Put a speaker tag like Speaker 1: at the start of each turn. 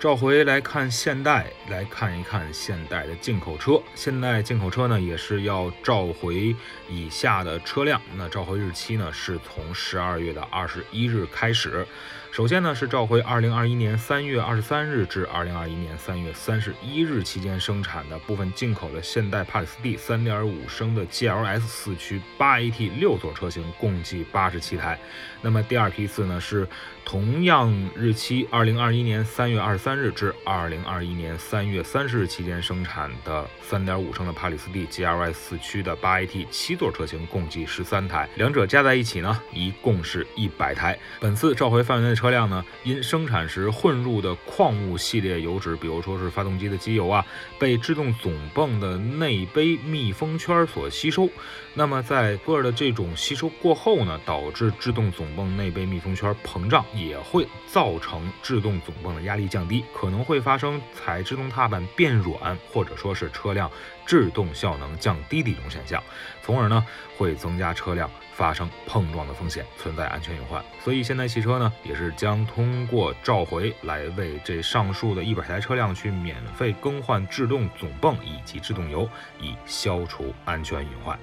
Speaker 1: 召回来看现代，来看一看现代的进口车。现代进口车呢，也是要召回以下的车辆。那召回日期呢，是从十二月的二十一日开始。首先呢，是召回二零二一年三月二十三日至二零二一年三月三十一日期间生产的部分进口的现代帕里斯蒂三点五升的 GLS 四驱八 AT 六座车型，共计八十七台。那么第二批次呢，是同样日期二零二一年三月二十三。三日至二零二一年三月三十日期间生产的三点五升的帕里斯蒂 GLS 四驱的八 AT 七座车型共计十三台，两者加在一起呢，一共是一百台。本次召回范围内的车辆呢，因生产时混入的矿物系列油脂，比如说是发动机的机油啊，被制动总泵的内杯密封圈所吸收。那么在波尔的这种吸收过后呢，导致制动总泵内杯密封圈膨胀，也会造成制动总泵的压力降低。可能会发生踩制动踏板变软，或者说是车辆制动效能降低的一种现象，从而呢会增加车辆发生碰撞的风险，存在安全隐患。所以现代汽车呢也是将通过召回来为这上述的一百台车辆去免费更换制动总泵以及制动油，以消除安全隐患。